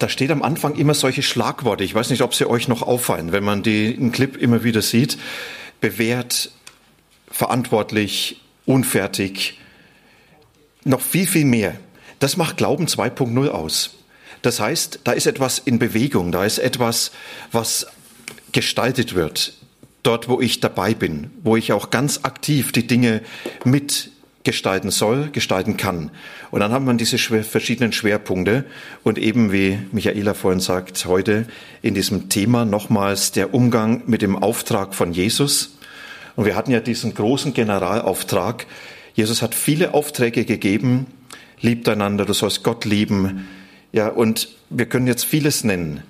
da steht am Anfang immer solche Schlagworte. Ich weiß nicht, ob sie euch noch auffallen, wenn man den Clip immer wieder sieht. Bewährt, verantwortlich, unfertig, noch viel, viel mehr. Das macht Glauben 2.0 aus. Das heißt, da ist etwas in Bewegung, da ist etwas, was gestaltet wird. Dort, wo ich dabei bin, wo ich auch ganz aktiv die Dinge mit gestalten soll, gestalten kann. Und dann haben wir diese verschiedenen Schwerpunkte und eben wie Michaela vorhin sagt, heute in diesem Thema nochmals der Umgang mit dem Auftrag von Jesus. Und wir hatten ja diesen großen Generalauftrag. Jesus hat viele Aufträge gegeben. Liebt einander, du sollst Gott lieben. Ja, und wir können jetzt vieles nennen.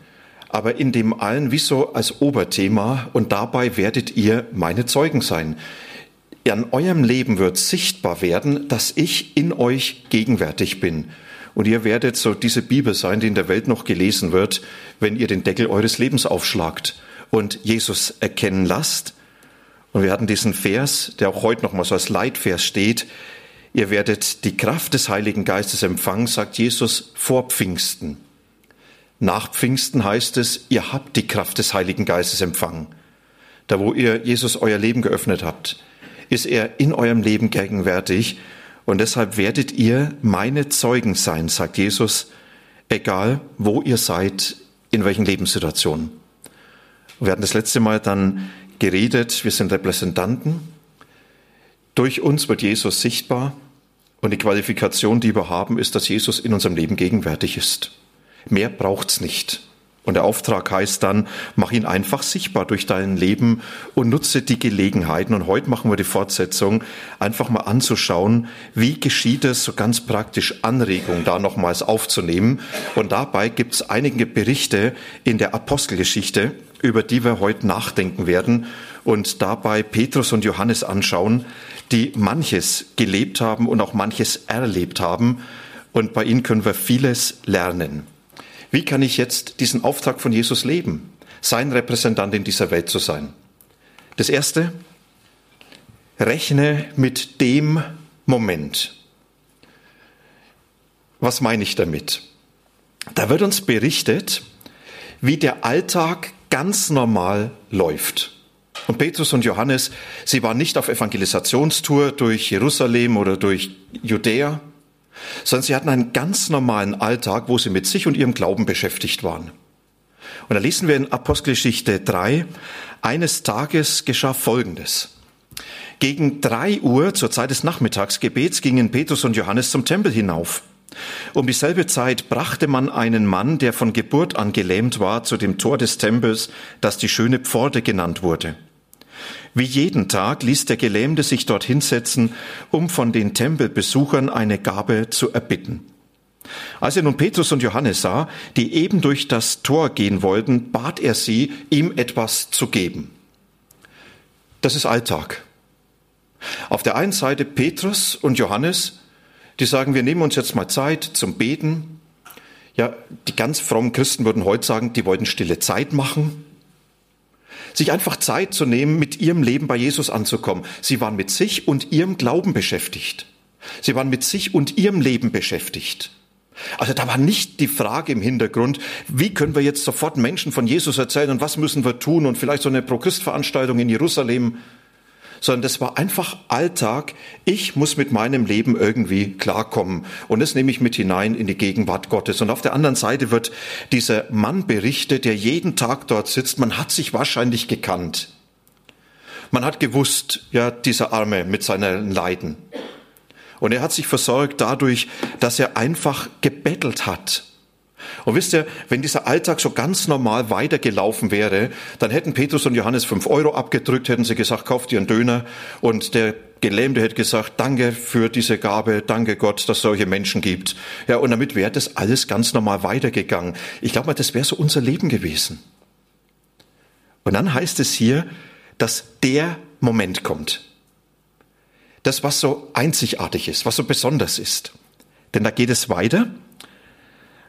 Aber in dem allen wie so als Oberthema und dabei werdet ihr meine Zeugen sein an eurem Leben wird sichtbar werden, dass ich in euch gegenwärtig bin. Und ihr werdet so diese Bibel sein, die in der Welt noch gelesen wird, wenn ihr den Deckel eures Lebens aufschlagt und Jesus erkennen lasst. Und wir hatten diesen Vers, der auch heute noch mal so als Leitvers steht. Ihr werdet die Kraft des Heiligen Geistes empfangen, sagt Jesus, vor Pfingsten. Nach Pfingsten heißt es, ihr habt die Kraft des Heiligen Geistes empfangen. Da, wo ihr Jesus euer Leben geöffnet habt ist er in eurem Leben gegenwärtig. Und deshalb werdet ihr meine Zeugen sein, sagt Jesus, egal wo ihr seid, in welchen Lebenssituationen. Wir hatten das letzte Mal dann geredet, wir sind Repräsentanten. Durch uns wird Jesus sichtbar und die Qualifikation, die wir haben, ist, dass Jesus in unserem Leben gegenwärtig ist. Mehr braucht's nicht. Und der Auftrag heißt dann, mach ihn einfach sichtbar durch dein Leben und nutze die Gelegenheiten. Und heute machen wir die Fortsetzung, einfach mal anzuschauen, wie geschieht es, so ganz praktisch Anregungen da nochmals aufzunehmen. Und dabei gibt es einige Berichte in der Apostelgeschichte, über die wir heute nachdenken werden und dabei Petrus und Johannes anschauen, die manches gelebt haben und auch manches erlebt haben. Und bei ihnen können wir vieles lernen. Wie kann ich jetzt diesen Auftrag von Jesus leben, sein Repräsentant in dieser Welt zu sein? Das Erste, rechne mit dem Moment. Was meine ich damit? Da wird uns berichtet, wie der Alltag ganz normal läuft. Und Petrus und Johannes, sie waren nicht auf Evangelisationstour durch Jerusalem oder durch Judäa, sondern sie hatten einen ganz normalen Alltag, wo sie mit sich und ihrem Glauben beschäftigt waren. Und da lesen wir in Apostelgeschichte 3, eines Tages geschah Folgendes. Gegen drei Uhr zur Zeit des Nachmittagsgebets gingen Petrus und Johannes zum Tempel hinauf. Um dieselbe Zeit brachte man einen Mann, der von Geburt an gelähmt war, zu dem Tor des Tempels, das die schöne Pforte genannt wurde. Wie jeden Tag ließ der Gelähmte sich dort hinsetzen, um von den Tempelbesuchern eine Gabe zu erbitten. Als er nun Petrus und Johannes sah, die eben durch das Tor gehen wollten, bat er sie, ihm etwas zu geben. Das ist Alltag. Auf der einen Seite Petrus und Johannes, die sagen, wir nehmen uns jetzt mal Zeit zum Beten. Ja, die ganz frommen Christen würden heute sagen, die wollten stille Zeit machen sich einfach Zeit zu nehmen, mit ihrem Leben bei Jesus anzukommen. Sie waren mit sich und ihrem Glauben beschäftigt. Sie waren mit sich und ihrem Leben beschäftigt. Also da war nicht die Frage im Hintergrund, wie können wir jetzt sofort Menschen von Jesus erzählen und was müssen wir tun und vielleicht so eine Pro-Christ-Veranstaltung in Jerusalem sondern das war einfach Alltag. Ich muss mit meinem Leben irgendwie klarkommen. Und das nehme ich mit hinein in die Gegenwart Gottes. Und auf der anderen Seite wird dieser Mann berichtet, der jeden Tag dort sitzt. Man hat sich wahrscheinlich gekannt. Man hat gewusst, ja, dieser Arme mit seinen Leiden. Und er hat sich versorgt dadurch, dass er einfach gebettelt hat. Und wisst ihr, wenn dieser Alltag so ganz normal weitergelaufen wäre, dann hätten Petrus und Johannes fünf Euro abgedrückt, hätten sie gesagt, kauft ihr einen Döner. Und der Gelähmte hätte gesagt, danke für diese Gabe, danke Gott, dass es solche Menschen gibt. Ja, und damit wäre das alles ganz normal weitergegangen. Ich glaube mal, das wäre so unser Leben gewesen. Und dann heißt es hier, dass der Moment kommt. Das, was so einzigartig ist, was so besonders ist. Denn da geht es weiter.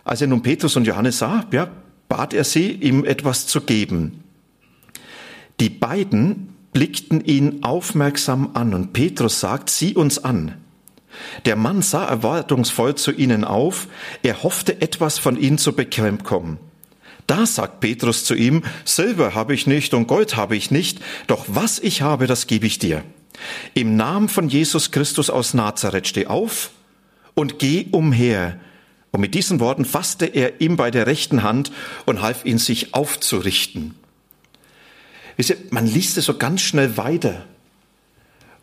Als er nun Petrus und Johannes sah, ja, bat er sie, ihm etwas zu geben. Die beiden blickten ihn aufmerksam an und Petrus sagt, sieh uns an. Der Mann sah erwartungsvoll zu ihnen auf, er hoffte etwas von ihnen zu bekommen. Da sagt Petrus zu ihm, Silber habe ich nicht und Gold habe ich nicht, doch was ich habe, das gebe ich dir. Im Namen von Jesus Christus aus Nazareth steh auf und geh umher. Und mit diesen Worten fasste er ihm bei der rechten Hand und half ihn, sich aufzurichten. Wisst ihr, man liest es so ganz schnell weiter.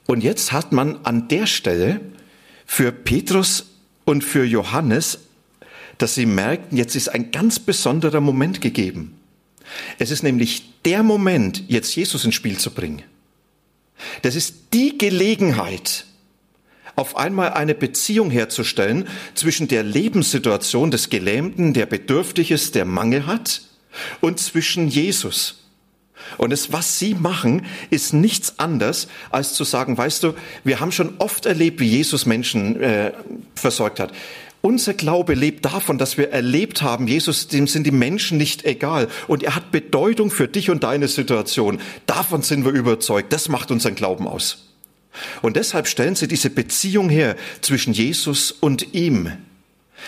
Und jetzt hat man an der Stelle für Petrus und für Johannes, dass sie merkten, jetzt ist ein ganz besonderer Moment gegeben. Es ist nämlich der Moment, jetzt Jesus ins Spiel zu bringen. Das ist die Gelegenheit, auf einmal eine Beziehung herzustellen zwischen der Lebenssituation des Gelähmten, der bedürftig ist, der Mangel hat, und zwischen Jesus. Und es, was Sie machen, ist nichts anderes, als zu sagen, weißt du, wir haben schon oft erlebt, wie Jesus Menschen äh, versorgt hat. Unser Glaube lebt davon, dass wir erlebt haben, Jesus, dem sind die Menschen nicht egal. Und er hat Bedeutung für dich und deine Situation. Davon sind wir überzeugt. Das macht unseren Glauben aus. Und deshalb stellen sie diese Beziehung her zwischen Jesus und ihm.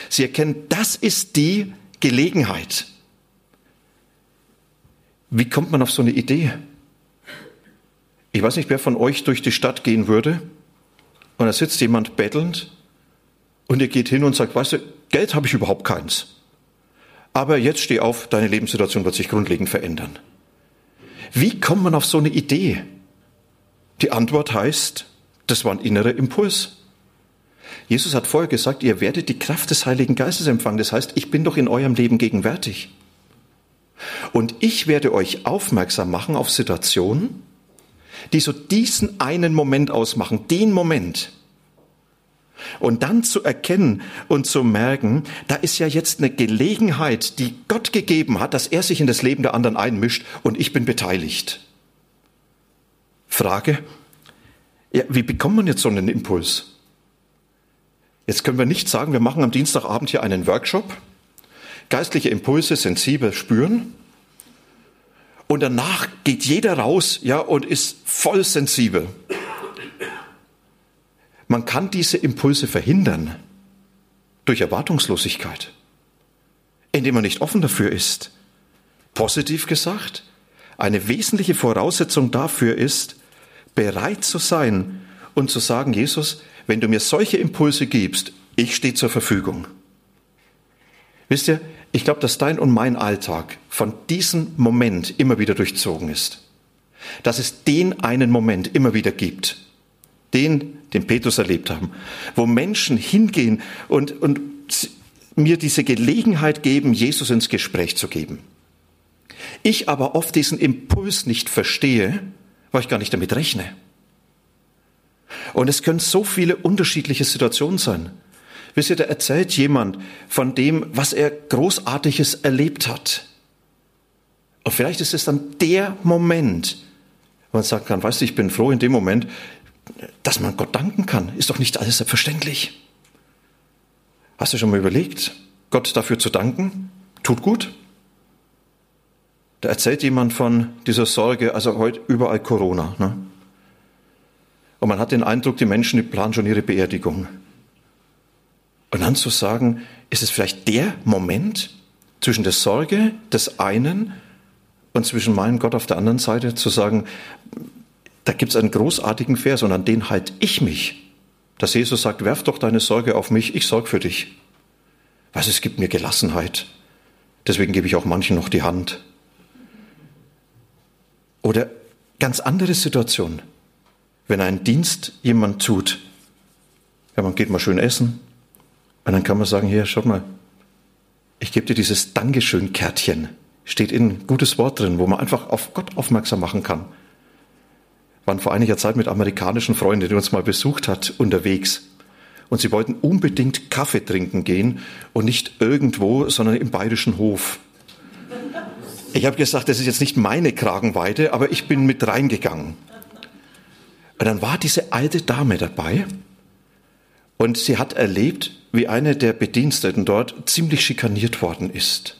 Sie erkennen, das ist die Gelegenheit. Wie kommt man auf so eine Idee? Ich weiß nicht, wer von euch durch die Stadt gehen würde und da sitzt jemand bettelnd und ihr geht hin und sagt, weißt du, Geld habe ich überhaupt keins. Aber jetzt steh auf, deine Lebenssituation wird sich grundlegend verändern. Wie kommt man auf so eine Idee? Die Antwort heißt, das war ein innerer Impuls. Jesus hat vorher gesagt, ihr werdet die Kraft des Heiligen Geistes empfangen. Das heißt, ich bin doch in eurem Leben gegenwärtig. Und ich werde euch aufmerksam machen auf Situationen, die so diesen einen Moment ausmachen, den Moment. Und dann zu erkennen und zu merken, da ist ja jetzt eine Gelegenheit, die Gott gegeben hat, dass er sich in das Leben der anderen einmischt und ich bin beteiligt. Frage, ja, wie bekommt man jetzt so einen Impuls? Jetzt können wir nicht sagen, wir machen am Dienstagabend hier einen Workshop, geistliche Impulse sensibel spüren und danach geht jeder raus, ja, und ist voll sensibel. Man kann diese Impulse verhindern durch Erwartungslosigkeit, indem man nicht offen dafür ist. Positiv gesagt, eine wesentliche Voraussetzung dafür ist, bereit zu sein und zu sagen, Jesus, wenn du mir solche Impulse gibst, ich stehe zur Verfügung. Wisst ihr, ich glaube, dass dein und mein Alltag von diesem Moment immer wieder durchzogen ist. Dass es den einen Moment immer wieder gibt. Den, den Petrus erlebt haben. Wo Menschen hingehen und, und mir diese Gelegenheit geben, Jesus ins Gespräch zu geben. Ich aber oft diesen Impuls nicht verstehe, weil ich gar nicht damit rechne. Und es können so viele unterschiedliche Situationen sein. Wisst ihr, da erzählt jemand von dem, was er Großartiges erlebt hat. Und vielleicht ist es dann der Moment, wo man sagen kann, weißt du, ich bin froh in dem Moment, dass man Gott danken kann. Ist doch nicht alles selbstverständlich. Hast du schon mal überlegt, Gott dafür zu danken? Tut gut. Da erzählt jemand von dieser Sorge, also heute überall Corona. Ne? Und man hat den Eindruck, die Menschen die planen schon ihre Beerdigung. Und dann zu sagen, ist es vielleicht der Moment zwischen der Sorge des einen und zwischen meinem Gott auf der anderen Seite, zu sagen, da gibt es einen großartigen Vers und an den halte ich mich. Dass Jesus sagt, werf doch deine Sorge auf mich, ich sorge für dich. Was, es gibt mir Gelassenheit. Deswegen gebe ich auch manchen noch die Hand. Oder ganz andere Situation. Wenn ein Dienst jemand tut, ja, man geht mal schön essen, und dann kann man sagen, hier, schaut mal, ich gebe dir dieses Dankeschön-Kärtchen. Steht in ein gutes Wort drin, wo man einfach auf Gott aufmerksam machen kann. Waren vor einiger Zeit mit amerikanischen Freunden, die uns mal besucht hat, unterwegs. Und sie wollten unbedingt Kaffee trinken gehen und nicht irgendwo, sondern im bayerischen Hof. Ich habe gesagt, das ist jetzt nicht meine Kragenweite, aber ich bin mit reingegangen. Und dann war diese alte Dame dabei und sie hat erlebt, wie eine der Bediensteten dort ziemlich schikaniert worden ist.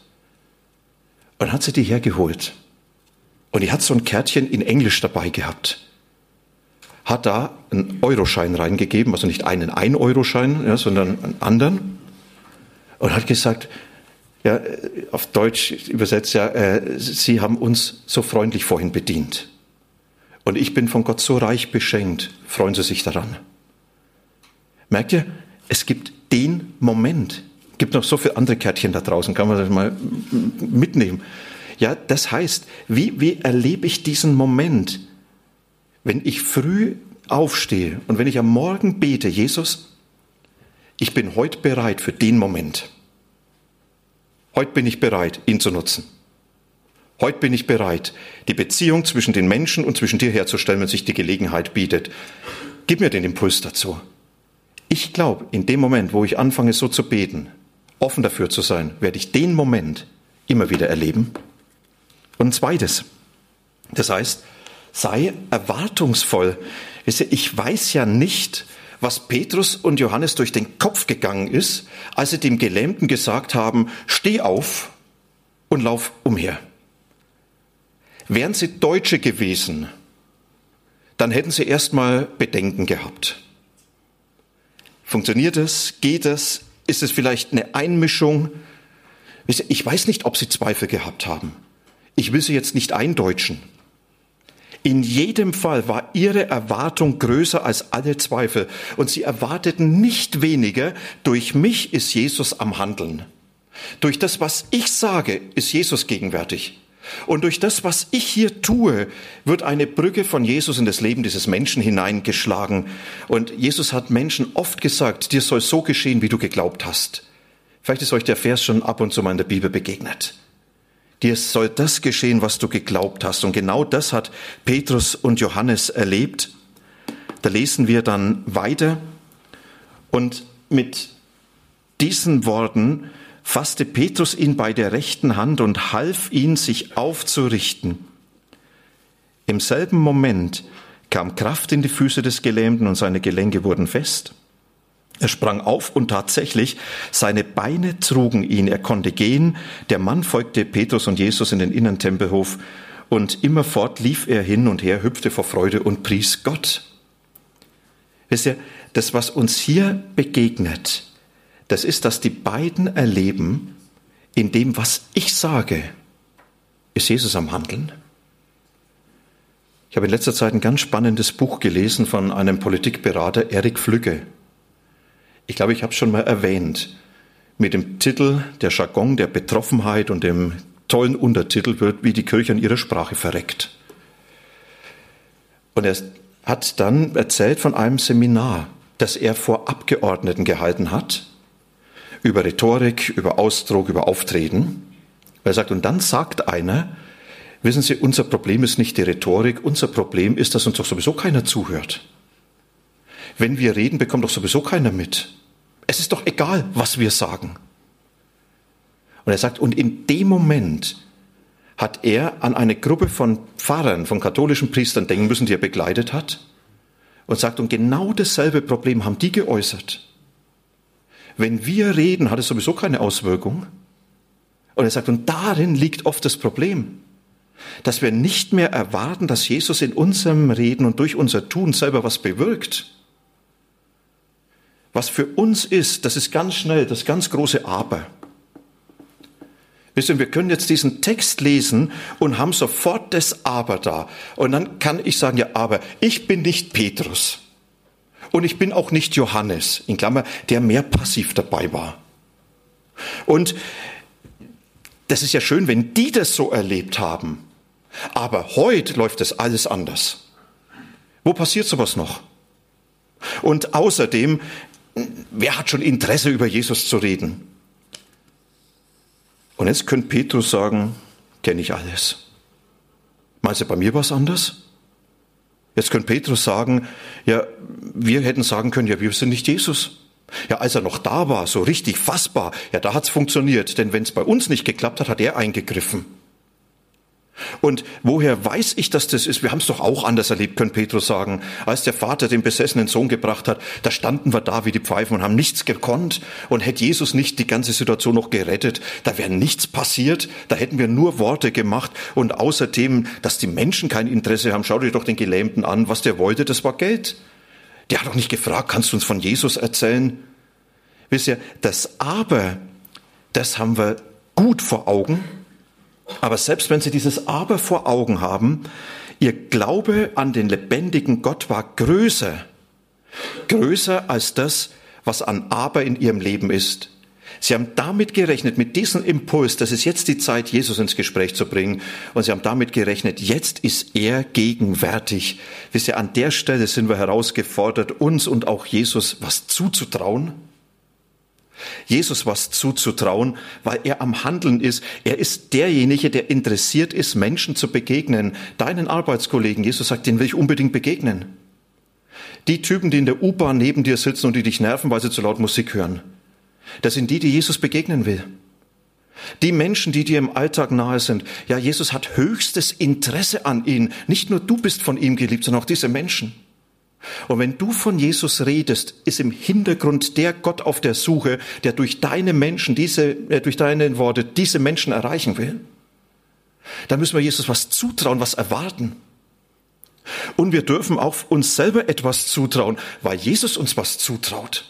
Und hat sie die hergeholt. Und die hat so ein Kärtchen in Englisch dabei gehabt. Hat da einen Euroschein reingegeben, also nicht einen Ein-Euro-Schein, ja, sondern einen anderen. Und hat gesagt, ja, auf Deutsch übersetzt ja, äh, Sie haben uns so freundlich vorhin bedient. Und ich bin von Gott so reich beschenkt. Freuen Sie sich daran. Merkt ihr, es gibt den Moment. Gibt noch so viele andere Kärtchen da draußen, kann man das mal mitnehmen. Ja, das heißt, wie, wie erlebe ich diesen Moment, wenn ich früh aufstehe und wenn ich am Morgen bete, Jesus, ich bin heute bereit für den Moment. Heute bin ich bereit, ihn zu nutzen. Heute bin ich bereit, die Beziehung zwischen den Menschen und zwischen dir herzustellen, wenn sich die Gelegenheit bietet. Gib mir den Impuls dazu. Ich glaube, in dem Moment, wo ich anfange so zu beten, offen dafür zu sein, werde ich den Moment immer wieder erleben. Und ein zweites, das heißt, sei erwartungsvoll. Ich weiß ja nicht, was Petrus und Johannes durch den Kopf gegangen ist, als sie dem Gelähmten gesagt haben, steh auf und lauf umher. Wären sie Deutsche gewesen, dann hätten sie erstmal Bedenken gehabt. Funktioniert es? Geht es? Ist es vielleicht eine Einmischung? Ich weiß nicht, ob sie Zweifel gehabt haben. Ich will sie jetzt nicht eindeutschen. In jedem Fall war ihre Erwartung größer als alle Zweifel und sie erwarteten nicht weniger, durch mich ist Jesus am Handeln. Durch das, was ich sage, ist Jesus gegenwärtig. Und durch das, was ich hier tue, wird eine Brücke von Jesus in das Leben dieses Menschen hineingeschlagen. Und Jesus hat Menschen oft gesagt, dir soll so geschehen, wie du geglaubt hast. Vielleicht ist euch der Vers schon ab und zu mal in der Bibel begegnet. Dir soll das geschehen, was du geglaubt hast. Und genau das hat Petrus und Johannes erlebt. Da lesen wir dann weiter. Und mit diesen Worten fasste Petrus ihn bei der rechten Hand und half ihn, sich aufzurichten. Im selben Moment kam Kraft in die Füße des Gelähmten und seine Gelenke wurden fest. Er sprang auf und tatsächlich, seine Beine trugen ihn, er konnte gehen. Der Mann folgte Petrus und Jesus in den inneren Tempelhof und immerfort lief er hin und her, hüpfte vor Freude und pries Gott. Wisst ihr, das, was uns hier begegnet, das ist, dass die beiden erleben, in dem, was ich sage, ist Jesus am Handeln. Ich habe in letzter Zeit ein ganz spannendes Buch gelesen von einem Politikberater, Erik Flügge. Ich glaube, ich habe es schon mal erwähnt. Mit dem Titel Der Jargon der Betroffenheit und dem tollen Untertitel wird, wie die Kirche an ihrer Sprache verreckt. Und er hat dann erzählt von einem Seminar, das er vor Abgeordneten gehalten hat, über Rhetorik, über Ausdruck, über Auftreten. Er sagt, und dann sagt einer, wissen Sie, unser Problem ist nicht die Rhetorik, unser Problem ist, dass uns doch sowieso keiner zuhört. Wenn wir reden, bekommt doch sowieso keiner mit. Es ist doch egal, was wir sagen. Und er sagt, und in dem Moment hat er an eine Gruppe von Pfarrern, von katholischen Priestern denken müssen, die er begleitet hat, und sagt, und genau dasselbe Problem haben die geäußert. Wenn wir reden, hat es sowieso keine Auswirkung. Und er sagt, und darin liegt oft das Problem, dass wir nicht mehr erwarten, dass Jesus in unserem Reden und durch unser Tun selber was bewirkt, was für uns ist, das ist ganz schnell das ganz große Aber. Wissen, wir können jetzt diesen Text lesen und haben sofort das Aber da. Und dann kann ich sagen, ja, aber ich bin nicht Petrus. Und ich bin auch nicht Johannes, in Klammer, der mehr passiv dabei war. Und das ist ja schön, wenn die das so erlebt haben. Aber heute läuft das alles anders. Wo passiert sowas noch? Und außerdem wer hat schon Interesse, über Jesus zu reden? Und jetzt könnte Petrus sagen, kenne ich alles. Meinst du, bei mir was anders? Jetzt könnte Petrus sagen, ja, wir hätten sagen können, ja, wir sind nicht Jesus. Ja, als er noch da war, so richtig fassbar, ja, da hat's funktioniert. Denn wenn es bei uns nicht geklappt hat, hat er eingegriffen. Und woher weiß ich, dass das ist? Wir haben es doch auch anders erlebt, könnte Petrus sagen. Als der Vater den besessenen Sohn gebracht hat, da standen wir da wie die Pfeifen und haben nichts gekonnt. Und hätte Jesus nicht die ganze Situation noch gerettet, da wäre nichts passiert. Da hätten wir nur Worte gemacht. Und außerdem, dass die Menschen kein Interesse haben, schaut euch doch den Gelähmten an. Was der wollte, das war Geld. Der hat doch nicht gefragt, kannst du uns von Jesus erzählen? Wisst ihr, das Aber, das haben wir gut vor Augen. Aber selbst wenn Sie dieses Aber vor Augen haben, Ihr Glaube an den lebendigen Gott war größer, größer als das, was an Aber in Ihrem Leben ist. Sie haben damit gerechnet, mit diesem Impuls, dass es jetzt die Zeit, Jesus ins Gespräch zu bringen. Und Sie haben damit gerechnet, jetzt ist er gegenwärtig. Wisst ihr, an der Stelle sind wir herausgefordert, uns und auch Jesus was zuzutrauen Jesus was zuzutrauen, weil er am Handeln ist. Er ist derjenige, der interessiert ist, Menschen zu begegnen. Deinen Arbeitskollegen, Jesus sagt, den will ich unbedingt begegnen. Die Typen, die in der U-Bahn neben dir sitzen und die dich nerven, weil sie zu laut Musik hören. Das sind die, die Jesus begegnen will. Die Menschen, die dir im Alltag nahe sind. Ja, Jesus hat höchstes Interesse an ihnen. Nicht nur du bist von ihm geliebt, sondern auch diese Menschen. Und wenn du von Jesus redest, ist im Hintergrund der Gott auf der Suche, der durch deine Menschen, diese, äh, durch deine Worte diese Menschen erreichen will. Da müssen wir Jesus was zutrauen, was erwarten. Und wir dürfen auch uns selber etwas zutrauen, weil Jesus uns was zutraut.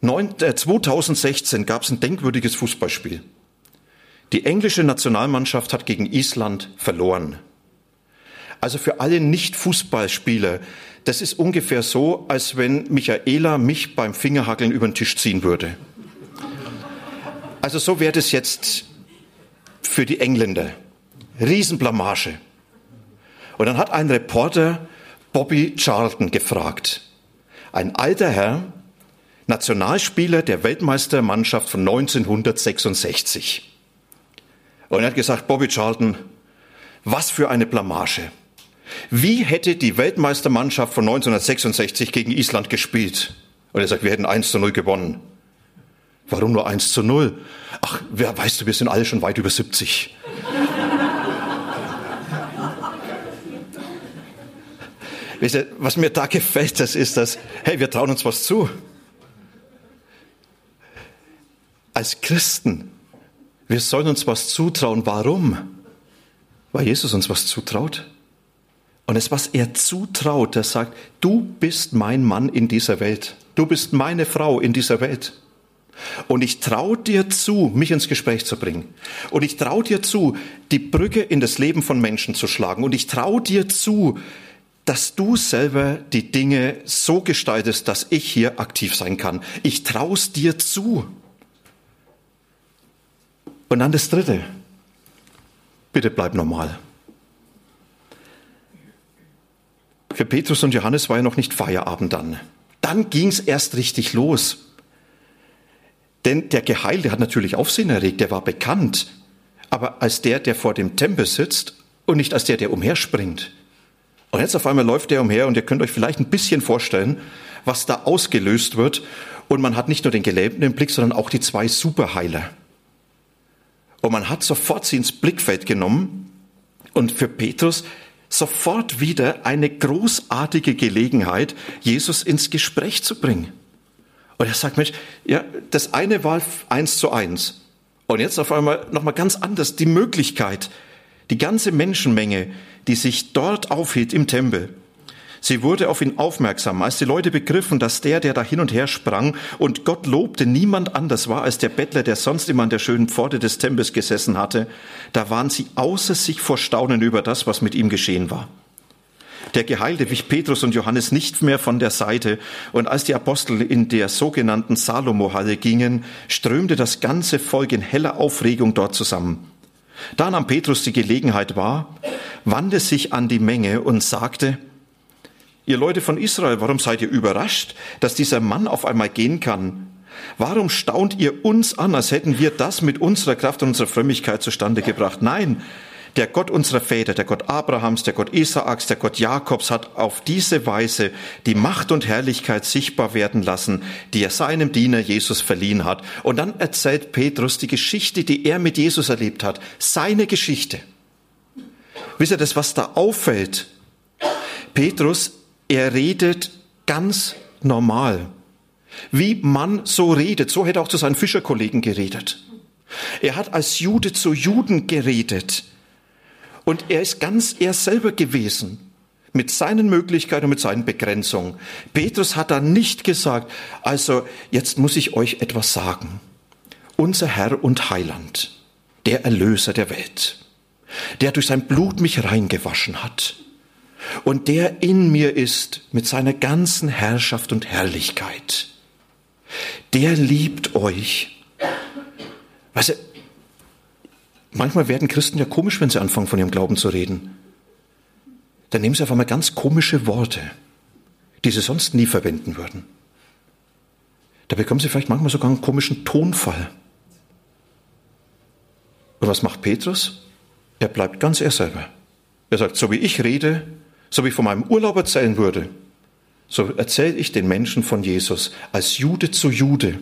2016 gab es ein denkwürdiges Fußballspiel. Die englische Nationalmannschaft hat gegen Island verloren. Also für alle Nicht-Fußballspieler, das ist ungefähr so, als wenn Michaela mich beim Fingerhakeln über den Tisch ziehen würde. Also so wäre das jetzt für die Engländer. Riesenblamage. Und dann hat ein Reporter Bobby Charlton gefragt. Ein alter Herr, Nationalspieler der Weltmeistermannschaft von 1966. Und er hat gesagt, Bobby Charlton, was für eine Blamage. Wie hätte die Weltmeistermannschaft von 1966 gegen Island gespielt? Und er sagt, wir hätten 1 zu 0 gewonnen. Warum nur 1 zu 0? Ach, wer, weißt du, wir sind alle schon weit über 70. was mir da gefällt, das ist das, hey, wir trauen uns was zu. Als Christen, wir sollen uns was zutrauen. Warum? Weil Jesus uns was zutraut. Und es, was er zutraut, er sagt, du bist mein Mann in dieser Welt. Du bist meine Frau in dieser Welt. Und ich traue dir zu, mich ins Gespräch zu bringen. Und ich traue dir zu, die Brücke in das Leben von Menschen zu schlagen. Und ich traue dir zu, dass du selber die Dinge so gestaltest, dass ich hier aktiv sein kann. Ich traue es dir zu. Und dann das Dritte. Bitte bleib normal. Für Petrus und Johannes war ja noch nicht Feierabend dann. Dann ging es erst richtig los. Denn der Geheilte hat natürlich Aufsehen erregt, der war bekannt, aber als der, der vor dem Tempel sitzt und nicht als der, der umherspringt. Und jetzt auf einmal läuft der umher und ihr könnt euch vielleicht ein bisschen vorstellen, was da ausgelöst wird. Und man hat nicht nur den Gelähmten im Blick, sondern auch die zwei Superheiler. Und man hat sofort sie ins Blickfeld genommen. Und für Petrus sofort wieder eine großartige Gelegenheit, Jesus ins Gespräch zu bringen. Und er sagt, Mensch, ja, das eine war eins zu eins. Und jetzt auf einmal nochmal ganz anders die Möglichkeit, die ganze Menschenmenge, die sich dort aufhielt im Tempel, Sie wurde auf ihn aufmerksam, als die Leute begriffen, dass der, der da hin und her sprang und Gott lobte, niemand anders war als der Bettler, der sonst immer an der schönen Pforte des Tempels gesessen hatte. Da waren sie außer sich vor Staunen über das, was mit ihm geschehen war. Der Geheilte wich Petrus und Johannes nicht mehr von der Seite, und als die Apostel in der sogenannten Salomo-Halle gingen, strömte das ganze Volk in heller Aufregung dort zusammen. Da nahm Petrus die Gelegenheit wahr, wandte sich an die Menge und sagte, Ihr Leute von Israel, warum seid ihr überrascht, dass dieser Mann auf einmal gehen kann? Warum staunt ihr uns an, als hätten wir das mit unserer Kraft und unserer Frömmigkeit zustande gebracht? Nein, der Gott unserer Väter, der Gott Abrahams, der Gott Isaaks, der Gott Jakobs hat auf diese Weise die Macht und Herrlichkeit sichtbar werden lassen, die er seinem Diener Jesus verliehen hat. Und dann erzählt Petrus die Geschichte, die er mit Jesus erlebt hat. Seine Geschichte. Wisst ihr das, was da auffällt? Petrus, er redet ganz normal. Wie man so redet. So hätte er auch zu seinen Fischerkollegen geredet. Er hat als Jude zu Juden geredet. Und er ist ganz er selber gewesen. Mit seinen Möglichkeiten und mit seinen Begrenzungen. Petrus hat da nicht gesagt, also jetzt muss ich euch etwas sagen. Unser Herr und Heiland, der Erlöser der Welt, der durch sein Blut mich reingewaschen hat und der in mir ist mit seiner ganzen Herrschaft und Herrlichkeit, der liebt euch. Weißt du, Manchmal werden Christen ja komisch, wenn sie anfangen, von ihrem Glauben zu reden. Dann nehmen sie auf einmal ganz komische Worte, die sie sonst nie verwenden würden. Da bekommen sie vielleicht manchmal sogar einen komischen Tonfall. Und was macht Petrus? Er bleibt ganz er selber. Er sagt, so wie ich rede, so wie ich von meinem Urlaub erzählen würde, so erzähle ich den Menschen von Jesus als Jude zu Jude.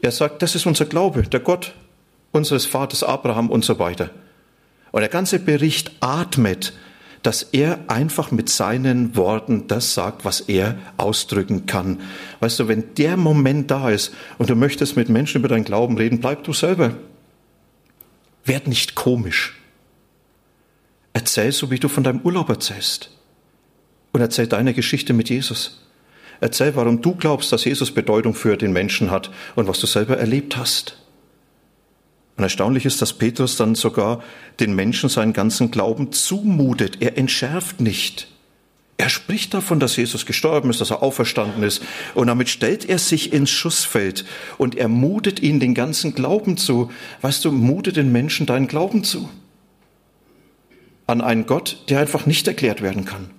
Er sagt, das ist unser Glaube, der Gott, unseres Vaters Abraham und so weiter. Und der ganze Bericht atmet, dass er einfach mit seinen Worten das sagt, was er ausdrücken kann. Weißt du, wenn der Moment da ist und du möchtest mit Menschen über deinen Glauben reden, bleib du selber. Werd nicht komisch. Erzähl so, wie du von deinem Urlaub erzählst. Und erzähl deine Geschichte mit Jesus. Erzähl, warum du glaubst, dass Jesus Bedeutung für den Menschen hat und was du selber erlebt hast. Und erstaunlich ist, dass Petrus dann sogar den Menschen seinen ganzen Glauben zumutet. Er entschärft nicht. Er spricht davon, dass Jesus gestorben ist, dass er auferstanden ist. Und damit stellt er sich ins Schussfeld und er mutet ihnen den ganzen Glauben zu. Weißt du, mute den Menschen deinen Glauben zu. An einen Gott, der einfach nicht erklärt werden kann.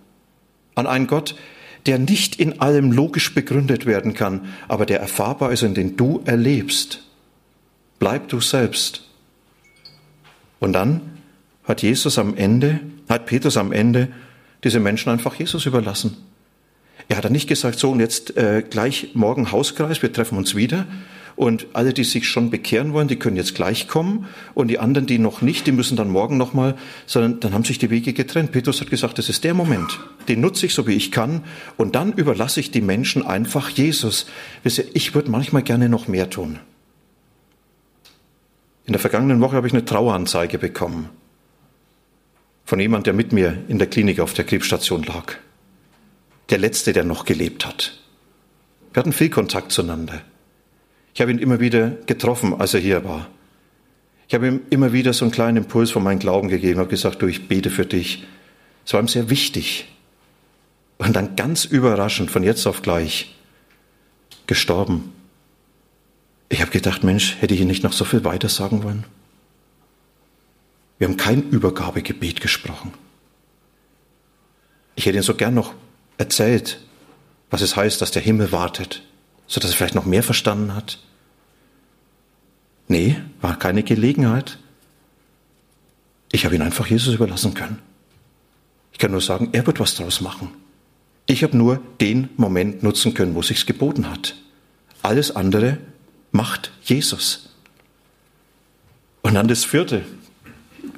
An einen Gott, der nicht in allem logisch begründet werden kann, aber der erfahrbar ist und den du erlebst. Bleib du selbst. Und dann hat Jesus am Ende, hat Petrus am Ende diese Menschen einfach Jesus überlassen. Er hat dann nicht gesagt, so und jetzt äh, gleich morgen Hauskreis, wir treffen uns wieder und alle, die sich schon bekehren wollen, die können jetzt gleich kommen und die anderen, die noch nicht, die müssen dann morgen nochmal, sondern dann haben sich die Wege getrennt. Petrus hat gesagt, das ist der Moment, den nutze ich so wie ich kann und dann überlasse ich die Menschen einfach Jesus. Ich würde manchmal gerne noch mehr tun. In der vergangenen Woche habe ich eine Traueranzeige bekommen von jemand, der mit mir in der Klinik auf der Krebsstation lag. Der letzte, der noch gelebt hat. Wir hatten viel Kontakt zueinander. Ich habe ihn immer wieder getroffen, als er hier war. Ich habe ihm immer wieder so einen kleinen Impuls von meinem Glauben gegeben, habe gesagt, du, ich bete für dich. Es war ihm sehr wichtig. Und dann ganz überraschend, von jetzt auf gleich, gestorben. Ich habe gedacht, Mensch, hätte ich Ihnen nicht noch so viel weiter sagen wollen? Wir haben kein Übergabegebet gesprochen. Ich hätte Ihnen so gern noch erzählt, was es heißt, dass der Himmel wartet, so dass er vielleicht noch mehr verstanden hat. Nee, war keine Gelegenheit. Ich habe ihn einfach Jesus überlassen können. Ich kann nur sagen, er wird was draus machen. Ich habe nur den Moment nutzen können, wo sich's geboten hat. Alles andere macht Jesus. Und dann das vierte.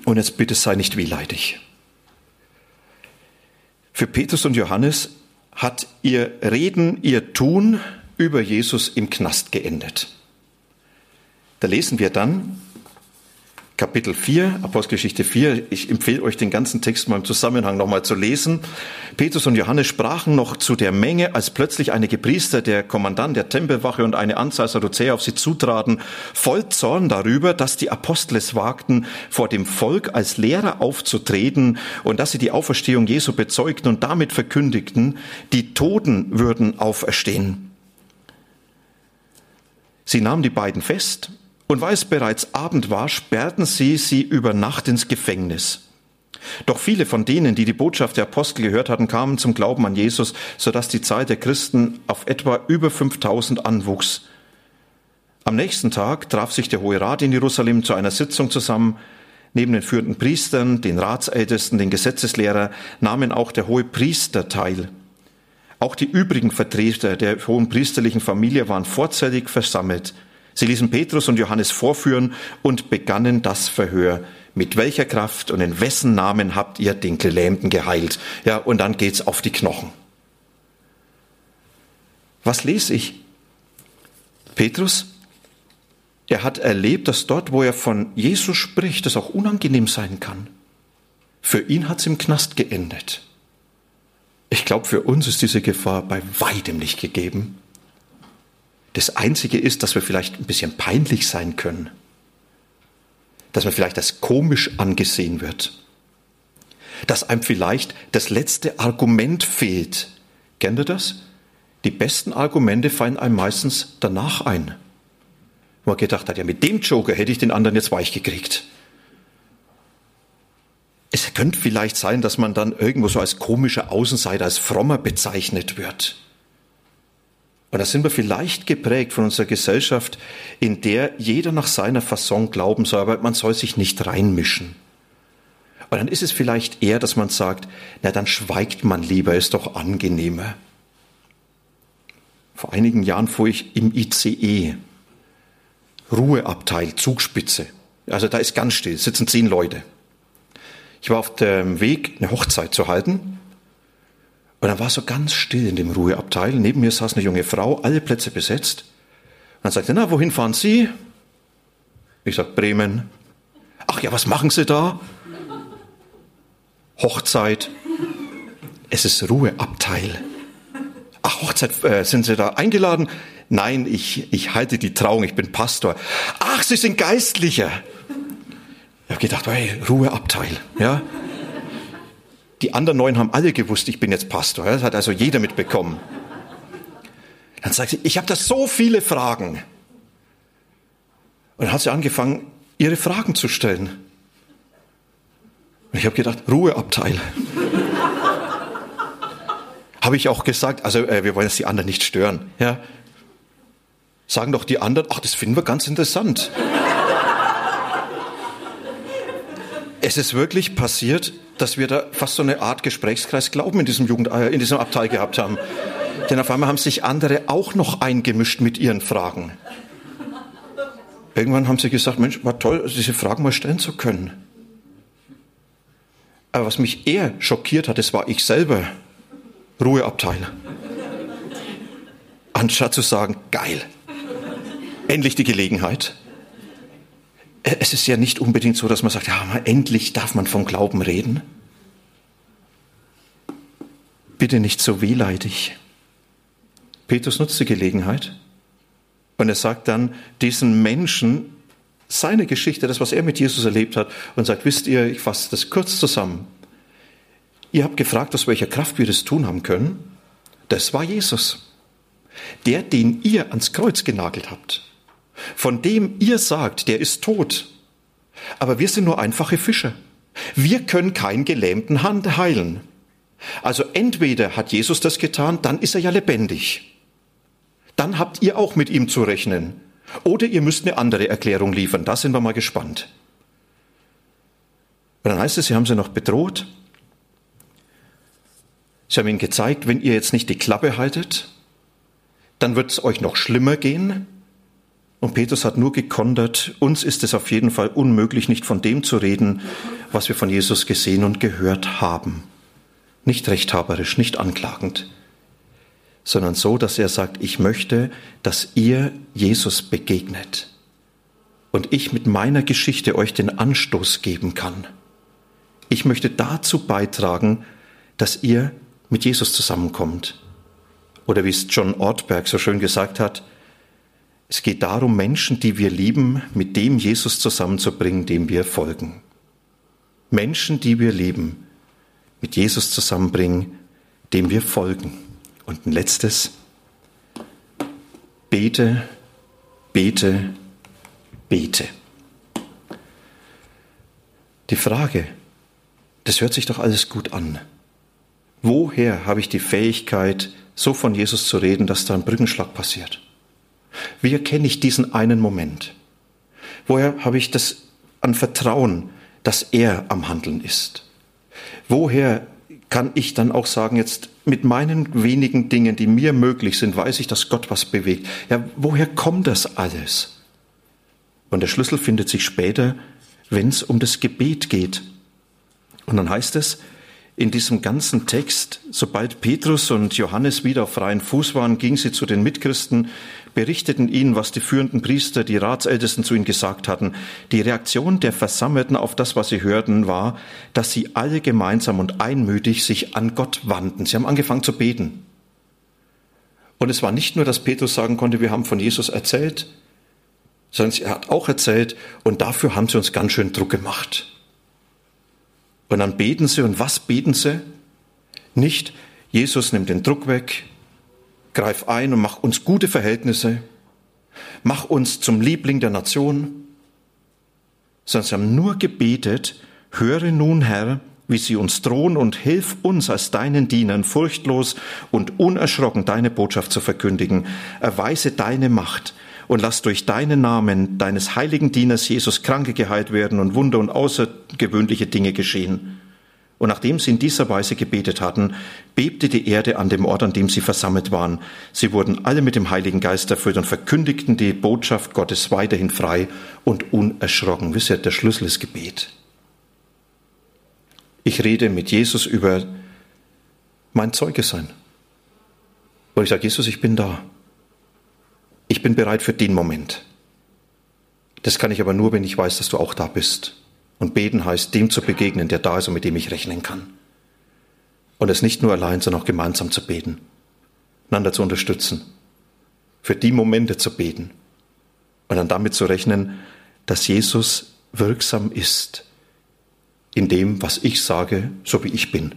Und jetzt bitte sei nicht wehleidig. Für Petrus und Johannes hat ihr Reden, ihr Tun über Jesus im Knast geendet. Da lesen wir dann Kapitel 4, Apostelgeschichte 4. Ich empfehle euch den ganzen Text mal im Zusammenhang nochmal zu lesen. Petrus und Johannes sprachen noch zu der Menge, als plötzlich einige Priester, der Kommandant der Tempelwache und eine Anzahl Sadduzäer auf sie zutraten, voll Zorn darüber, dass die Apostel es wagten, vor dem Volk als Lehrer aufzutreten und dass sie die Auferstehung Jesu bezeugten und damit verkündigten, die Toten würden auferstehen. Sie nahmen die beiden fest und weil es bereits Abend war, sperrten sie sie über Nacht ins Gefängnis. Doch viele von denen, die die Botschaft der Apostel gehört hatten, kamen zum Glauben an Jesus, sodass die Zahl der Christen auf etwa über 5000 anwuchs. Am nächsten Tag traf sich der Hohe Rat in Jerusalem zu einer Sitzung zusammen. Neben den führenden Priestern, den Ratsältesten, den Gesetzeslehrer nahmen auch der hohe Priester teil. Auch die übrigen Vertreter der hohen priesterlichen Familie waren vorzeitig versammelt. Sie ließen Petrus und Johannes vorführen und begannen das Verhör. Mit welcher Kraft und in wessen Namen habt ihr den Gelähmten geheilt? Ja, und dann geht's auf die Knochen. Was lese ich? Petrus, er hat erlebt, dass dort, wo er von Jesus spricht, es auch unangenehm sein kann. Für ihn hat's im Knast geendet. Ich glaube, für uns ist diese Gefahr bei weitem nicht gegeben. Das Einzige ist, dass wir vielleicht ein bisschen peinlich sein können. Dass man vielleicht als komisch angesehen wird. Dass einem vielleicht das letzte Argument fehlt. Kennt ihr das? Die besten Argumente fallen einem meistens danach ein. Wo man gedacht hat, ja, mit dem Joker hätte ich den anderen jetzt weich gekriegt. Es könnte vielleicht sein, dass man dann irgendwo so als komischer Außenseiter, als frommer bezeichnet wird. Und da sind wir vielleicht geprägt von unserer Gesellschaft, in der jeder nach seiner Fasson glauben soll, aber man soll sich nicht reinmischen. Und dann ist es vielleicht eher, dass man sagt, na dann schweigt man lieber, ist doch angenehmer. Vor einigen Jahren fuhr ich im ICE, Ruheabteil, Zugspitze. Also da ist ganz still, sitzen zehn Leute. Ich war auf dem Weg, eine Hochzeit zu halten. Und dann war so ganz still in dem Ruheabteil. Neben mir saß eine junge Frau, alle Plätze besetzt. Und dann sagte, na, wohin fahren Sie? Ich sag, Bremen. Ach ja, was machen Sie da? Hochzeit. Es ist Ruheabteil. Ach, Hochzeit, äh, sind Sie da eingeladen? Nein, ich, ich halte die Trauung, ich bin Pastor. Ach, Sie sind Geistlicher. Ich habe gedacht, hey, Ruheabteil, ja. Die anderen neun haben alle gewusst, ich bin jetzt Pastor. Das hat also jeder mitbekommen. Dann sagt sie, ich habe da so viele Fragen. Und dann hat sie angefangen, ihre Fragen zu stellen. Und ich habe gedacht, Ruheabteil. habe ich auch gesagt, also äh, wir wollen jetzt die anderen nicht stören. Ja. Sagen doch die anderen, ach, das finden wir ganz interessant. Es ist wirklich passiert, dass wir da fast so eine Art Gesprächskreis Glauben in diesem Jugend, äh, in diesem Abteil gehabt haben. Denn auf einmal haben sich andere auch noch eingemischt mit ihren Fragen. Irgendwann haben sie gesagt, Mensch, war toll, diese Fragen mal stellen zu können. Aber was mich eher schockiert hat, das war ich selber. Ruheabteil. Anstatt zu sagen, geil, endlich die Gelegenheit. Es ist ja nicht unbedingt so, dass man sagt, ja, endlich darf man vom Glauben reden. Bitte nicht so wehleidig. Petrus nutzt die Gelegenheit und er sagt dann diesen Menschen seine Geschichte, das, was er mit Jesus erlebt hat, und sagt, wisst ihr, ich fasse das kurz zusammen. Ihr habt gefragt, aus welcher Kraft wir das tun haben können. Das war Jesus. Der, den ihr ans Kreuz genagelt habt von dem ihr sagt, der ist tot. Aber wir sind nur einfache Fischer. Wir können keinen gelähmten Hand heilen. Also entweder hat Jesus das getan, dann ist er ja lebendig. Dann habt ihr auch mit ihm zu rechnen. Oder ihr müsst eine andere Erklärung liefern. Da sind wir mal gespannt. Und dann heißt es, sie haben sie noch bedroht. Sie haben ihnen gezeigt, wenn ihr jetzt nicht die Klappe haltet, dann wird es euch noch schlimmer gehen. Und Petrus hat nur gekontert, uns ist es auf jeden Fall unmöglich, nicht von dem zu reden, was wir von Jesus gesehen und gehört haben. Nicht rechthaberisch, nicht anklagend, sondern so, dass er sagt, ich möchte, dass ihr Jesus begegnet und ich mit meiner Geschichte euch den Anstoß geben kann. Ich möchte dazu beitragen, dass ihr mit Jesus zusammenkommt. Oder wie es John Ortberg so schön gesagt hat, es geht darum, Menschen, die wir lieben, mit dem Jesus zusammenzubringen, dem wir folgen. Menschen, die wir lieben, mit Jesus zusammenbringen, dem wir folgen. Und ein letztes, bete, bete, bete. Die Frage, das hört sich doch alles gut an. Woher habe ich die Fähigkeit, so von Jesus zu reden, dass da ein Brückenschlag passiert? Wie erkenne ich diesen einen Moment? Woher habe ich das an Vertrauen, dass er am Handeln ist? Woher kann ich dann auch sagen, jetzt mit meinen wenigen Dingen, die mir möglich sind, weiß ich, dass Gott was bewegt. Ja, woher kommt das alles? Und der Schlüssel findet sich später, wenn es um das Gebet geht. Und dann heißt es, in diesem ganzen Text, sobald Petrus und Johannes wieder auf freien Fuß waren, gingen sie zu den Mitchristen, berichteten ihnen, was die führenden Priester, die Ratsältesten zu ihnen gesagt hatten. Die Reaktion der Versammelten auf das, was sie hörten, war, dass sie alle gemeinsam und einmütig sich an Gott wandten. Sie haben angefangen zu beten. Und es war nicht nur, dass Petrus sagen konnte, wir haben von Jesus erzählt, sondern er hat auch erzählt, und dafür haben sie uns ganz schön Druck gemacht. Und dann beten sie, und was beten sie? Nicht, Jesus nimmt den Druck weg, greif ein und mach uns gute Verhältnisse, mach uns zum Liebling der Nation, sondern sie haben nur gebetet, höre nun, Herr, wie sie uns drohen und hilf uns als deinen Dienern furchtlos und unerschrocken deine Botschaft zu verkündigen. Erweise deine Macht und lass durch deinen Namen deines heiligen Dieners Jesus Kranke geheilt werden und Wunder und außergewöhnliche Dinge geschehen. Und nachdem sie in dieser Weise gebetet hatten, bebte die Erde an dem Ort, an dem sie versammelt waren. Sie wurden alle mit dem Heiligen Geist erfüllt und verkündigten die Botschaft Gottes weiterhin frei und unerschrocken. Wisst ihr, der Schlüssel ist Gebet. Ich rede mit Jesus über mein Zeuge sein. Und ich sage, Jesus, ich bin da. Ich bin bereit für den Moment. Das kann ich aber nur, wenn ich weiß, dass du auch da bist. Und beten heißt, dem zu begegnen, der da ist und mit dem ich rechnen kann. Und es nicht nur allein, sondern auch gemeinsam zu beten, einander zu unterstützen, für die Momente zu beten und dann damit zu rechnen, dass Jesus wirksam ist in dem, was ich sage, so wie ich bin,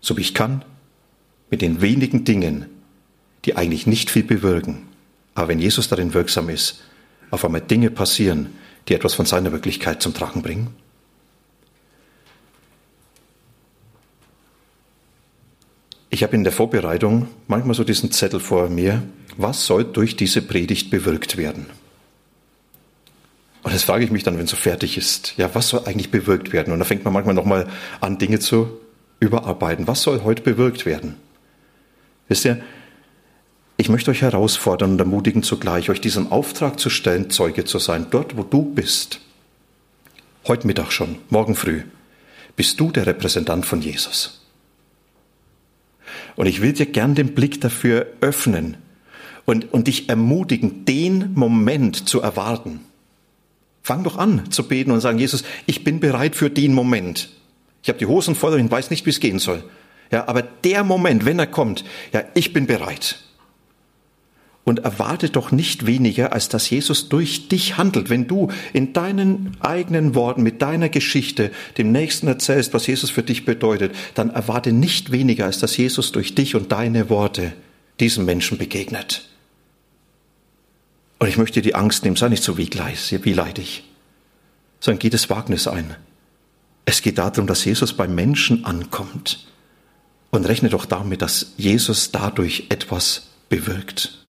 so wie ich kann, mit den wenigen Dingen, die eigentlich nicht viel bewirken, aber wenn Jesus darin wirksam ist, auf einmal Dinge passieren, die etwas von seiner Wirklichkeit zum Tragen bringen? Ich habe in der Vorbereitung manchmal so diesen Zettel vor mir, was soll durch diese Predigt bewirkt werden? Und das frage ich mich dann, wenn es so fertig ist. Ja, was soll eigentlich bewirkt werden? Und da fängt man manchmal nochmal an, Dinge zu überarbeiten. Was soll heute bewirkt werden? Wisst ihr, ich möchte euch herausfordern und ermutigen zugleich, euch diesem Auftrag zu stellen, Zeuge zu sein, dort wo du bist. Heute Mittag schon, morgen früh, bist du der Repräsentant von Jesus. Und ich will dir gern den Blick dafür öffnen und, und dich ermutigen, den Moment zu erwarten. Fang doch an zu beten und sagen, Jesus, ich bin bereit für den Moment. Ich habe die Hosen voll und weiß nicht, wie es gehen soll. Ja, aber der Moment, wenn er kommt, ja, ich bin bereit und erwarte doch nicht weniger, als dass Jesus durch dich handelt. Wenn du in deinen eigenen Worten, mit deiner Geschichte dem Nächsten erzählst, was Jesus für dich bedeutet, dann erwarte nicht weniger, als dass Jesus durch dich und deine Worte diesem Menschen begegnet. Und ich möchte die Angst nehmen, sei nicht so wehleidig, sondern geh das Wagnis ein. Es geht darum, dass Jesus beim Menschen ankommt. Und rechne doch damit, dass Jesus dadurch etwas bewirkt.